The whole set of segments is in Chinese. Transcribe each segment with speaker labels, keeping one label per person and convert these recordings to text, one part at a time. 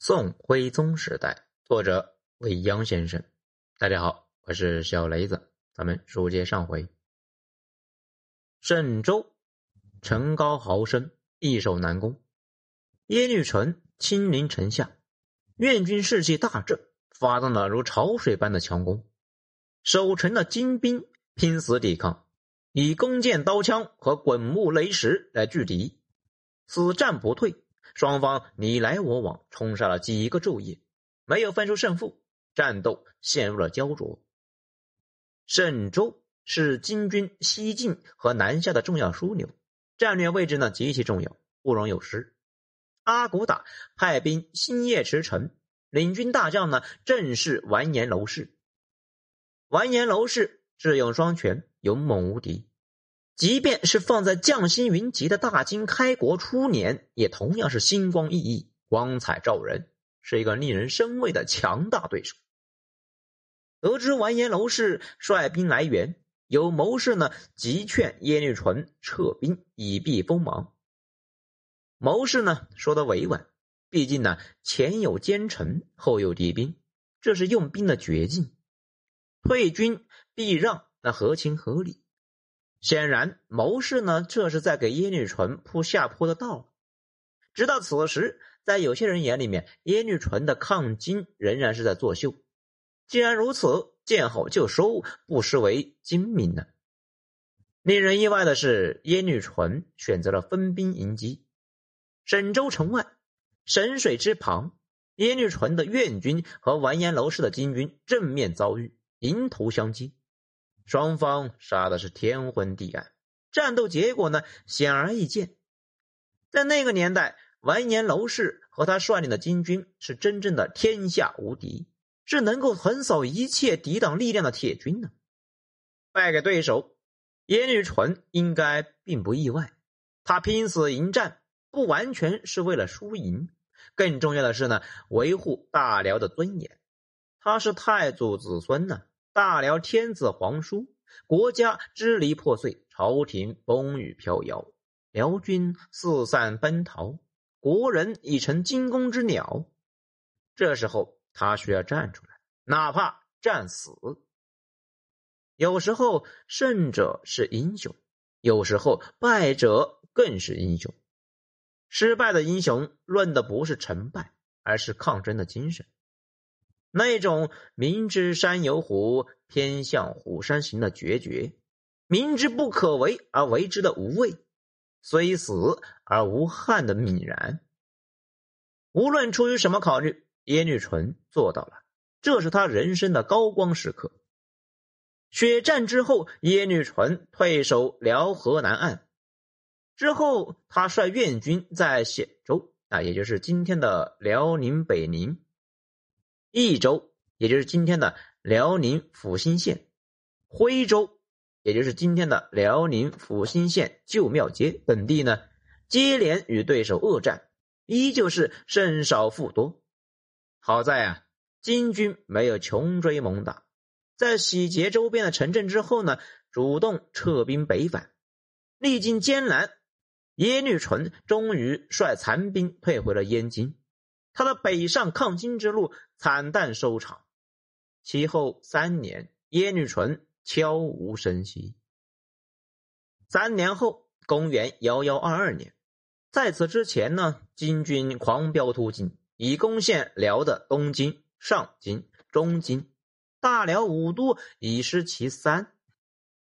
Speaker 1: 宋徽宗时代，作者未央先生。大家好，我是小雷子。咱们书接上回。沈周城高豪深，易守难攻。耶律淳亲临城下，愿军士气大振，发动了如潮水般的强攻。守城的精兵拼死抵抗，以弓箭、刀枪和滚木雷石来拒敌，死战不退。双方你来我往，冲杀了几个昼夜，没有分出胜负，战斗陷入了焦灼。沈州是金军西进和南下的重要枢纽，战略位置呢极其重要，不容有失。阿骨打派兵星夜驰骋，领军大将呢正是完颜娄氏。完颜娄氏智勇双全，勇猛无敌。即便是放在匠心云集的大金开国初年，也同样是星光熠熠、光彩照人，是一个令人生畏的强大对手。得知完颜娄氏率兵来援，有谋士呢急劝耶律淳撤兵以避锋芒。谋士呢说的委婉，毕竟呢前有奸臣，后有敌兵，这是用兵的绝境，退军避让，那合情合理。显然，谋士呢，这是在给耶律淳铺下坡的道。直到此时，在有些人眼里面，耶律淳的抗金仍然是在作秀。既然如此，见好就收，不失为精明呢。令人意外的是，耶律淳选择了分兵迎击。沈州城外，沈水之旁，耶律淳的院军和完颜娄氏的金军正面遭遇，迎头相击。双方杀的是天昏地暗，战斗结果呢显而易见。在那个年代，完颜娄氏和他率领的金军是真正的天下无敌，是能够横扫一切抵挡力量的铁军呢。败给对手，耶律淳应该并不意外。他拼死迎战，不完全是为了输赢，更重要的是呢，维护大辽的尊严。他是太祖子孙呢。大辽天子皇叔，国家支离破碎，朝廷风雨飘摇，辽军四散奔逃，国人已成惊弓之鸟。这时候，他需要站出来，哪怕战死。有时候，胜者是英雄；有时候，败者更是英雄。失败的英雄，论的不是成败，而是抗争的精神。那种明知山有虎，偏向虎山行的决绝，明知不可为而为之的无畏，虽死而无憾的泯然。无论出于什么考虑，耶律淳做到了，这是他人生的高光时刻。血战之后，耶律淳退守辽河南岸，之后他率院军在显州，啊，也就是今天的辽宁北宁。益州，也就是今天的辽宁阜新县；徽州，也就是今天的辽宁阜新县旧庙街等地呢，接连与对手恶战，依旧是胜少负多。好在啊，金军没有穷追猛打，在洗劫周边的城镇之后呢，主动撤兵北返。历经艰难，耶律淳终于率残兵退回了燕京。他的北上抗金之路惨淡收场，其后三年，耶律淳悄无声息。三年后，公元幺幺二二年，在此之前呢，金军狂飙突进，已攻陷辽的东京、上京、中京，大辽五都已失其三，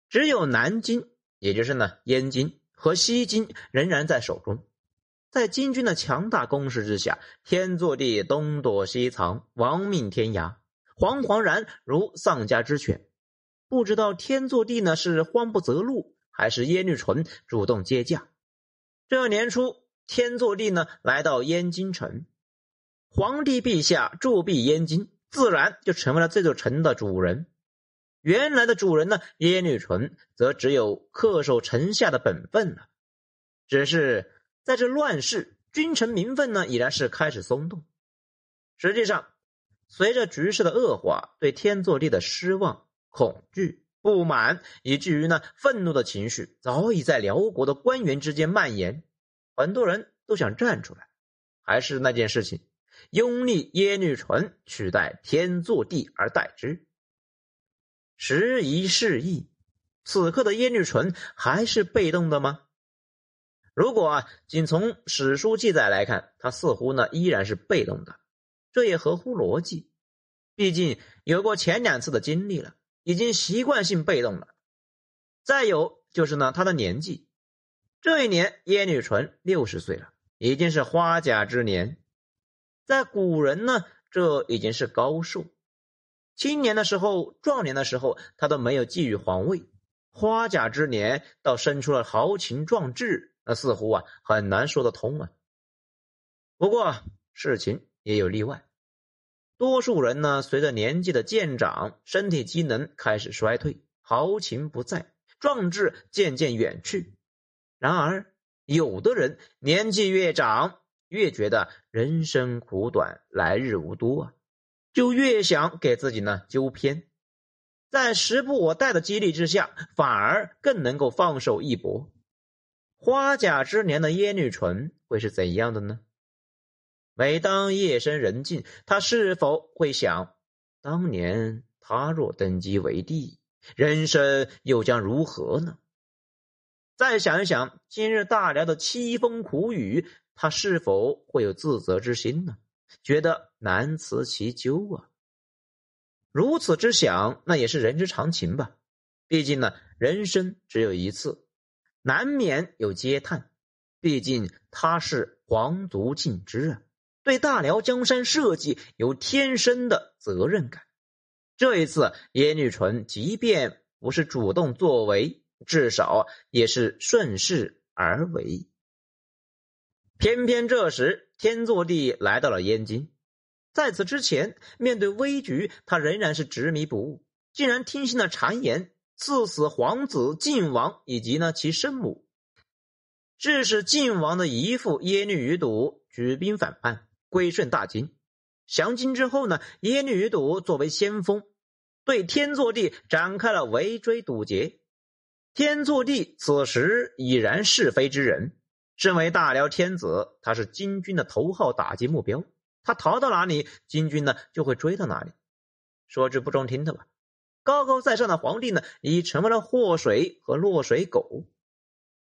Speaker 1: 只有南京，也就是呢燕京和西京仍然在手中。在金军的强大攻势之下，天祚帝东躲西藏，亡命天涯，惶惶然如丧家之犬。不知道天祚帝呢是慌不择路，还是耶律淳主动接驾？这年初，天祚帝呢来到燕京城，皇帝陛下驻跸燕京，自然就成为了这座城的主人。原来的主人呢，耶律淳则只有恪守城下的本分了，只是。在这乱世，君臣名分呢已然是开始松动。实际上，随着局势的恶化，对天祚帝的失望、恐惧、不满，以至于呢愤怒的情绪，早已在辽国的官员之间蔓延。很多人都想站出来。还是那件事情，拥立耶律淳取代天祚帝而代之。时移世易，此刻的耶律淳还是被动的吗？如果啊，仅从史书记载来看，他似乎呢依然是被动的，这也合乎逻辑。毕竟有过前两次的经历了，已经习惯性被动了。再有就是呢，他的年纪，这一年耶律纯六十岁了，已经是花甲之年，在古人呢，这已经是高寿。青年的时候、壮年的时候，他都没有觊觎皇位；花甲之年，倒生出了豪情壮志。那似乎啊很难说得通啊。不过事情也有例外，多数人呢随着年纪的渐长，身体机能开始衰退，豪情不在，壮志渐渐远去。然而有的人年纪越长，越觉得人生苦短，来日无多啊，就越想给自己呢纠偏，在时不我待的激励之下，反而更能够放手一搏。花甲之年的耶律淳会是怎样的呢？每当夜深人静，他是否会想：当年他若登基为帝，人生又将如何呢？再想一想今日大辽的凄风苦雨，他是否会有自责之心呢？觉得难辞其咎啊！如此之想，那也是人之常情吧。毕竟呢，人生只有一次。难免有嗟叹，毕竟他是皇族尽之啊，对大辽江山社稷有天生的责任感。这一次，耶律纯即便不是主动作为，至少也是顺势而为。偏偏这时，天祚帝来到了燕京，在此之前，面对危局，他仍然是执迷不悟，竟然听信了谗言。赐死皇子晋王以及呢其生母，致使晋王的姨父耶律余睹举兵反叛，归顺大金。降金之后呢，耶律余睹作为先锋，对天祚帝展开了围追堵截。天祚帝此时已然是非之人，身为大辽天子，他是金军的头号打击目标。他逃到哪里，金军呢就会追到哪里。说句不中听的吧。高高在上的皇帝呢，已成为了祸水和落水狗。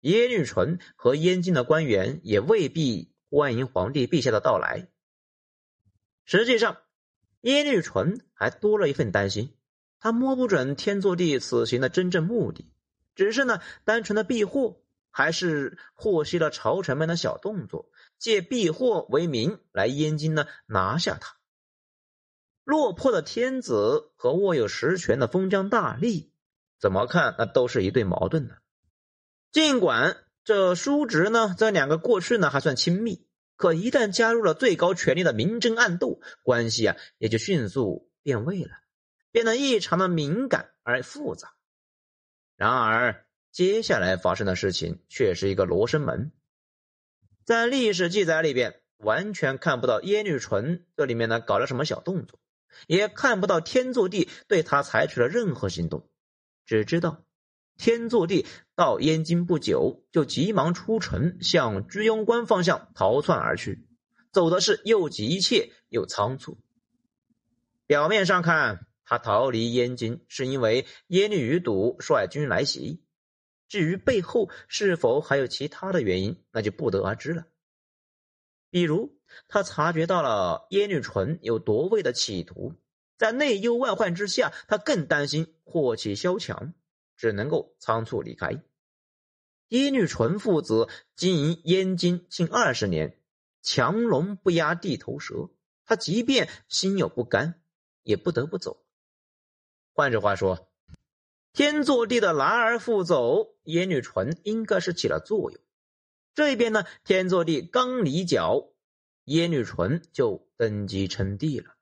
Speaker 1: 耶律淳和燕京的官员也未必欢迎皇帝陛下的到来。实际上，耶律淳还多了一份担心，他摸不准天祚帝此行的真正目的，只是呢，单纯的避祸，还是获悉了朝臣们的小动作，借避祸为名来燕京呢拿下他。落魄的天子和握有实权的封疆大吏，怎么看那都是一对矛盾呢。尽管这叔侄呢，这两个过去呢还算亲密，可一旦加入了最高权力的明争暗斗，关系啊也就迅速变味了，变得异常的敏感而复杂。然而，接下来发生的事情却是一个罗生门，在历史记载里边完全看不到耶律淳这里面呢搞了什么小动作。也看不到天祚帝对他采取了任何行动，只知道天祚帝到燕京不久，就急忙出城向居庸关方向逃窜而去，走的是又急切又仓促。表面上看，他逃离燕京是因为耶律余睹率军来袭，至于背后是否还有其他的原因，那就不得而知了。比如。他察觉到了耶律淳有夺位的企图，在内忧外患之下，他更担心祸起萧墙，只能够仓促离开。耶律淳父子经营燕京近二十年，强龙不压地头蛇，他即便心有不甘，也不得不走。换句话说，天祚帝的来而复走，耶律淳应该是起了作用。这边呢，天祚帝刚离脚。耶律淳就登基称帝了，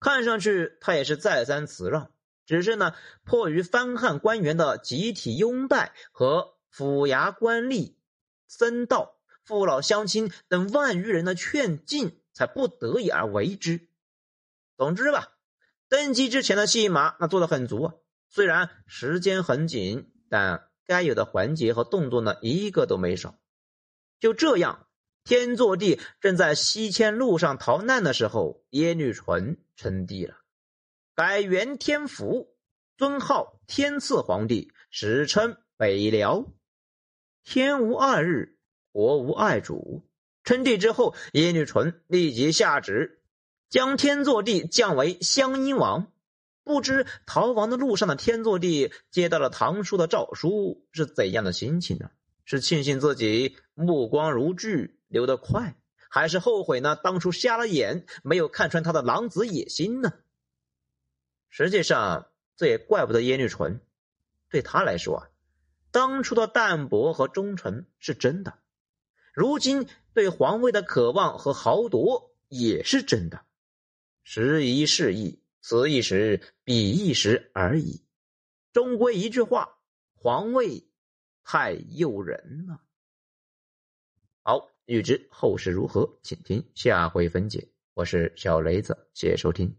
Speaker 1: 看上去他也是再三辞让，只是呢，迫于藩汉官员的集体拥戴和府衙官吏、僧道、父老乡亲等万余人的劝进，才不得已而为之。总之吧，登基之前的戏码那做的很足啊，虽然时间很紧，但该有的环节和动作呢，一个都没少。就这样。天祚帝正在西迁路上逃难的时候，耶律淳称帝了，改元天福，尊号天赐皇帝，史称北辽。天无二日，国无二主。称帝之后，耶律淳立即下旨，将天祚帝降为襄阴王。不知逃亡的路上的天祚帝接到了唐叔的诏书，是怎样的心情呢？是庆幸自己目光如炬，流得快，还是后悔呢？当初瞎了眼，没有看穿他的狼子野心呢？实际上，这也怪不得耶律纯，对他来说啊，当初的淡泊和忠诚是真的，如今对皇位的渴望和豪夺也是真的，时移世易。此一时，彼一时而已。终归一句话，皇位太诱人了。好，欲知后事如何，请听下回分解。我是小雷子，谢谢收听。